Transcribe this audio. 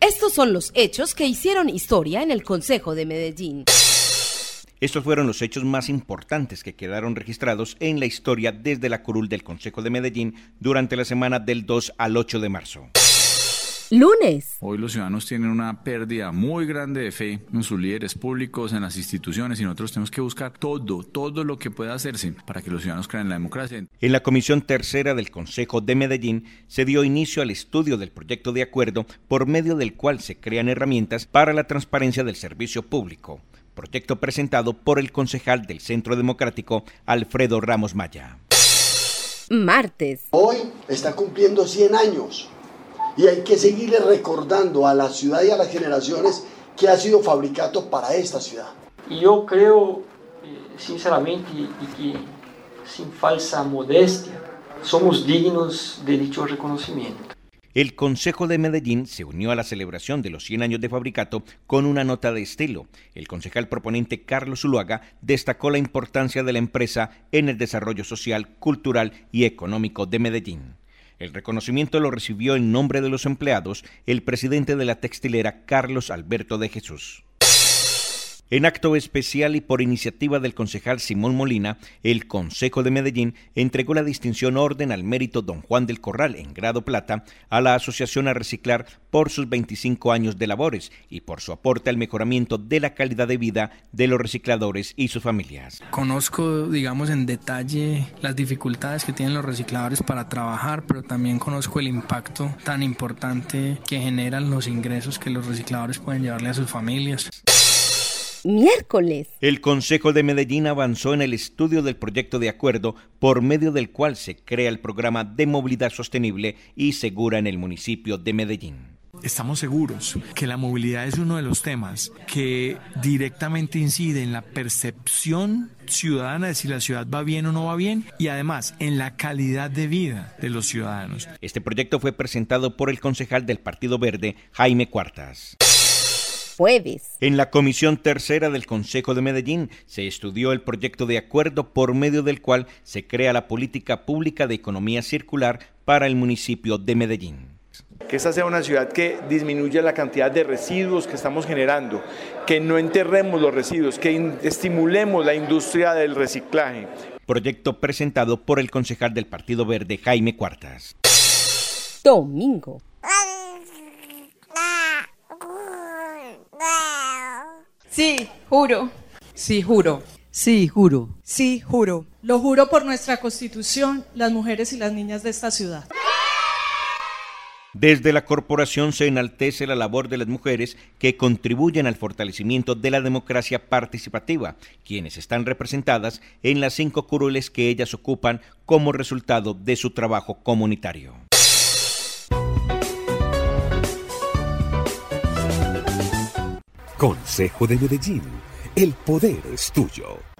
Estos son los hechos que hicieron historia en el Consejo de Medellín. Estos fueron los hechos más importantes que quedaron registrados en la historia desde la curul del Consejo de Medellín durante la semana del 2 al 8 de marzo. Lunes. Hoy los ciudadanos tienen una pérdida muy grande de fe en sus líderes públicos, en las instituciones y nosotros tenemos que buscar todo, todo lo que pueda hacerse para que los ciudadanos crean en la democracia. En la Comisión Tercera del Consejo de Medellín se dio inicio al estudio del proyecto de acuerdo por medio del cual se crean herramientas para la transparencia del servicio público proyecto presentado por el concejal del Centro Democrático, Alfredo Ramos Maya. Martes. Hoy está cumpliendo 100 años y hay que seguirle recordando a la ciudad y a las generaciones que ha sido fabricado para esta ciudad. Y yo creo, eh, sinceramente, y que sin falsa modestia, somos dignos de dicho reconocimiento. El Consejo de Medellín se unió a la celebración de los 100 años de Fabricato con una nota de estilo. El concejal proponente Carlos Zuluaga destacó la importancia de la empresa en el desarrollo social, cultural y económico de Medellín. El reconocimiento lo recibió en nombre de los empleados el presidente de la textilera Carlos Alberto de Jesús. En acto especial y por iniciativa del concejal Simón Molina, el Consejo de Medellín entregó la distinción Orden al Mérito Don Juan del Corral en grado plata a la Asociación a Reciclar por sus 25 años de labores y por su aporte al mejoramiento de la calidad de vida de los recicladores y sus familias. Conozco, digamos, en detalle las dificultades que tienen los recicladores para trabajar, pero también conozco el impacto tan importante que generan los ingresos que los recicladores pueden llevarle a sus familias miércoles. El Consejo de Medellín avanzó en el estudio del proyecto de acuerdo por medio del cual se crea el programa de movilidad sostenible y segura en el municipio de Medellín. Estamos seguros que la movilidad es uno de los temas que directamente incide en la percepción ciudadana de si la ciudad va bien o no va bien y además en la calidad de vida de los ciudadanos. Este proyecto fue presentado por el concejal del Partido Verde, Jaime Cuartas jueves. En la Comisión Tercera del Consejo de Medellín se estudió el proyecto de acuerdo por medio del cual se crea la política pública de economía circular para el municipio de Medellín. Que esta sea una ciudad que disminuya la cantidad de residuos que estamos generando, que no enterremos los residuos, que estimulemos la industria del reciclaje. Proyecto presentado por el concejal del Partido Verde, Jaime Cuartas. Domingo. Sí, juro. Sí, juro. Sí, juro. Sí, juro. Lo juro por nuestra constitución, las mujeres y las niñas de esta ciudad. Desde la corporación se enaltece la labor de las mujeres que contribuyen al fortalecimiento de la democracia participativa, quienes están representadas en las cinco curules que ellas ocupan como resultado de su trabajo comunitario. Consejo de Medellín. El poder es tuyo.